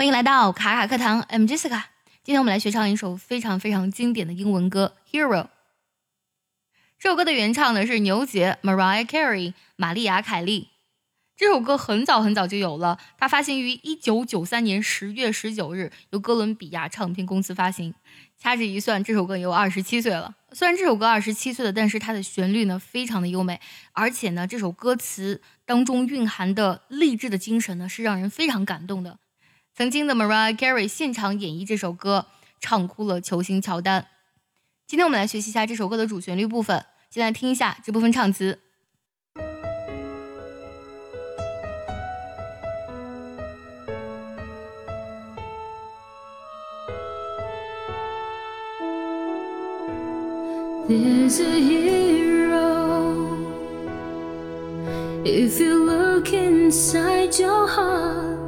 欢迎来到卡卡课堂，I'm Jessica。今天我们来学唱一首非常非常经典的英文歌《Hero》。这首歌的原唱呢是牛姐 Mariah Carey，玛丽亚·凯莉。这首歌很早很早就有了，它发行于一九九三年十月十九日，由哥伦比亚唱片公司发行。掐指一算，这首歌也有二十七岁了。虽然这首歌二十七岁了，但是它的旋律呢非常的优美，而且呢这首歌词当中蕴含的励志的精神呢是让人非常感动的。曾经的 Mariah Carey 现场演绎这首歌，唱哭了球星乔丹。今天我们来学习一下这首歌的主旋律部分，先来听一下这部分唱词。There's hero if you look inside your heart.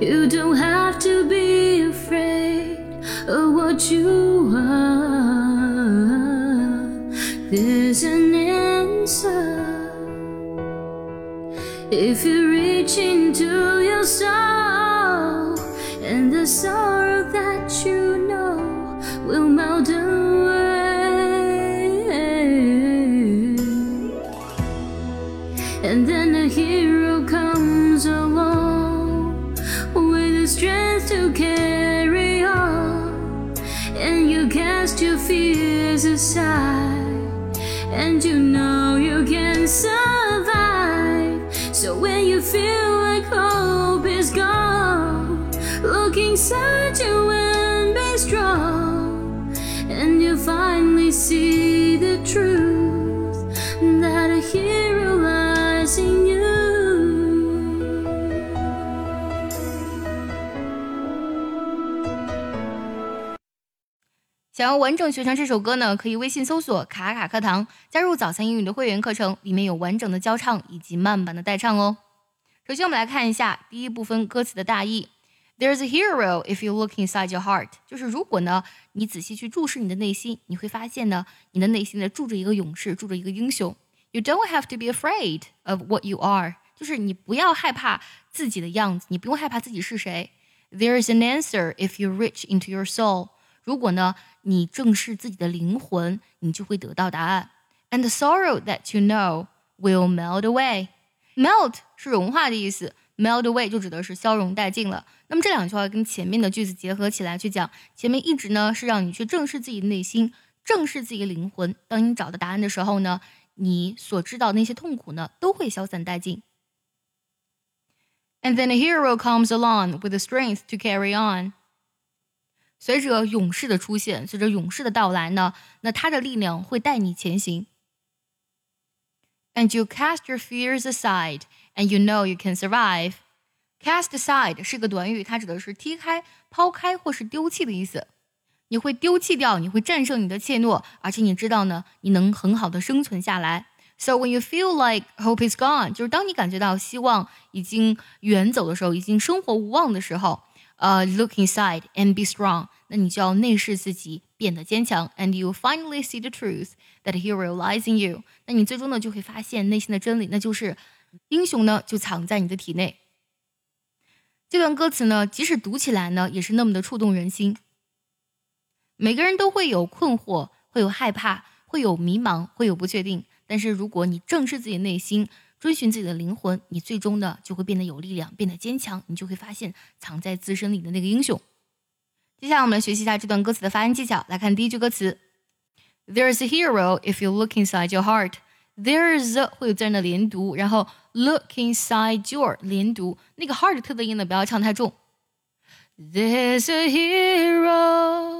You don't have to be afraid of what you are. There's an answer if you reach into your soul, and the sorrow cast your fears aside, and you know you can survive. So when you feel like hope is gone, look inside you and be strong, and you finally see the truth 想要完整学成这首歌呢，可以微信搜索“卡卡课堂”，加入早餐英语的会员课程，里面有完整的教唱以及慢版的代唱哦。首先，我们来看一下第一部分歌词的大意：There's a hero if you look inside your heart，就是如果呢你仔细去注视你的内心，你会发现呢你的内心呢住着一个勇士，住着一个英雄。You don't have to be afraid of what you are，就是你不要害怕自己的样子，你不用害怕自己是谁。“There is an answer if you reach into your soul。如果呢，你正视自己的灵魂，你就会得到答案。And the sorrow that you know will melt away. Melt 是融化的意思，melt away 就指的是消融殆尽了。那么这两句话跟前面的句子结合起来去讲，前面一直呢是让你去正视自己的内心，正视自己的灵魂。当你找到答案的时候呢，你所知道那些痛苦呢都会消散殆尽。And then a hero comes along with the strength to carry on. 随着勇士的出现，随着勇士的到来呢，那他的力量会带你前行。And you cast your fears aside, and you know you can survive. Cast aside 是个短语，它指的是踢开、抛开或是丢弃的意思。你会丢弃掉，你会战胜你的怯懦，而且你知道呢，你能很好的生存下来。So when you feel like hope is gone，就是当你感觉到希望已经远走的时候，已经生活无望的时候。 呃、，look inside and be strong，那你就要内视自己，变得坚强。And you finally see the truth that hero lies in you，那你最终呢就会发现内心的真理，那就是英雄呢就藏在你的体内。这段歌词呢，即使读起来呢，也是那么的触动人心。每个人都会有困惑，会有害怕，会有迷茫，会有不确定。但是如果你正视自己内心，追寻自己的灵魂，你最终呢就会变得有力量，变得坚强，你就会发现藏在自身里的那个英雄。接下来我们来学习一下这段歌词的发音技巧。来看第一句歌词：There's a hero if you look inside your heart。There's a 会有自然的连读，然后 look inside your 连读，那个 heart 特的音呢不要唱太重。There's a hero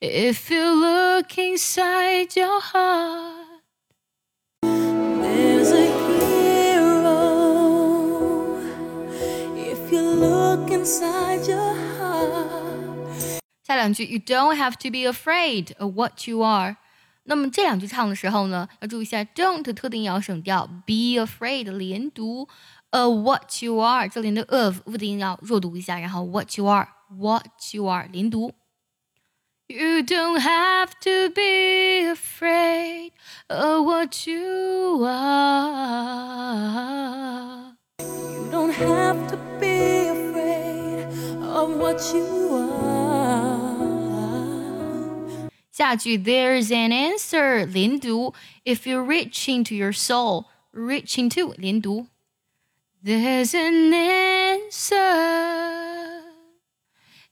if you look inside your heart。下两句，You don't have to be afraid of what you are。那么这两句唱的时候呢，要注意一下，don't 特定要省掉，be afraid 连读，of what you are 这里的 of 不定要弱读一下，然后 what you are，what you are 连读。You don't have to be afraid of what you are. 下句 There's an answer 连读，If you reach into your soul reach into 连读。There's an answer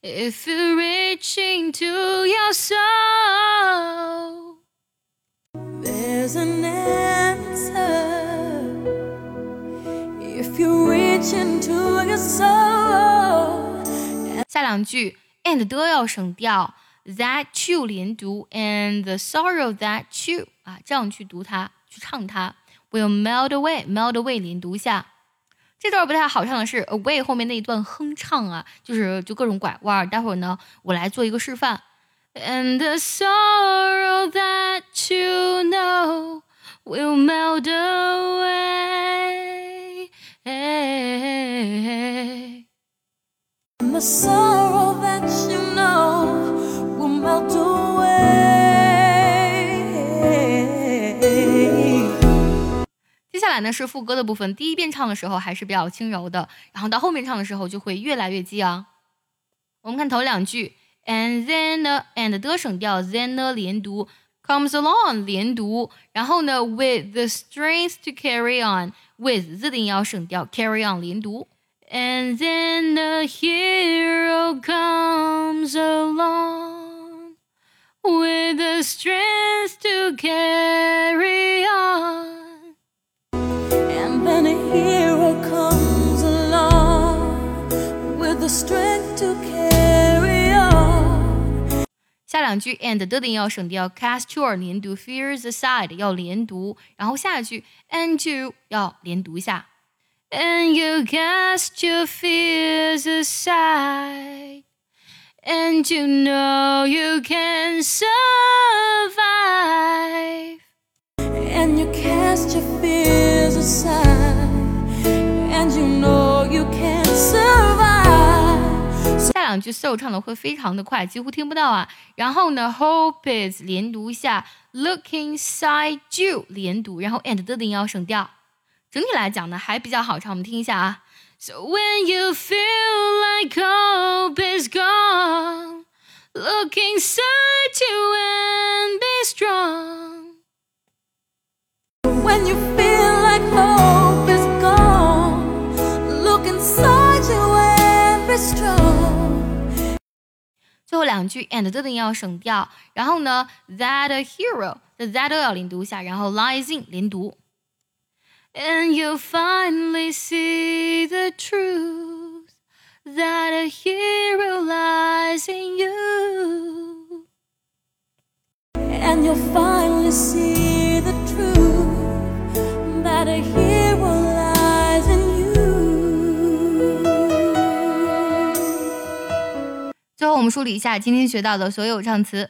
if you reach into your soul. There's an answer if you reach into your soul. 下两句 and 的要省掉，that you 连读，and the sorrow that you 啊，这样去读它，去唱它，will melt away，melt away 连读一下。这段不太好唱的是 away 后面那一段哼唱啊，就是就各种拐弯。待会儿呢，我来做一个示范。And the sorrow that you know will melt away. And the sorrow that you know will melt away. 接下来呢是副歌的部分，第一遍唱的时候还是比较轻柔的，然后到后面唱的时候就会越来越激昂。我们看头两句，and then and 的省掉，then 呢连读，comes along 连读，然后呢 with the strength to carry on with 字的音要省掉，carry on 连读。And then the hero comes along with the strength to carry on. And then a hero comes along with the strength to carry on. 下两句 and 的的音要省掉，cast your 连读，fears aside 要连读，然后下一句 and you 要连读一下。 And you cast your fears aside, and you know you can survive. And you cast your fears aside. And you know you can survive. 下两句 so 唱的会非常的快，几乎听不到啊。然后呢，hope is 连读一下，look inside you 连读，然后 and 的的音要省掉。 整体来讲呢，还比较好唱，我们听一下啊。So when you feel like hope is gone, look inside you and be strong. When you feel like hope is gone, look inside you and be strong. 最后两句 and 的的音要省掉，然后呢，that a hero 的 that 要连读一下，然后 lies in 连读。 And you finally see the truth that a hero lies in you. And you'll finally see the truth that a hero lies in you. 最后我们梳理一下今天学到的所有唱词。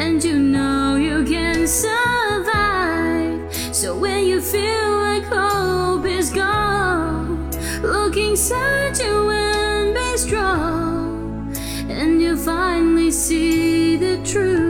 and you know you can survive. So when you feel like hope is gone, look inside you and be strong, and you finally see the truth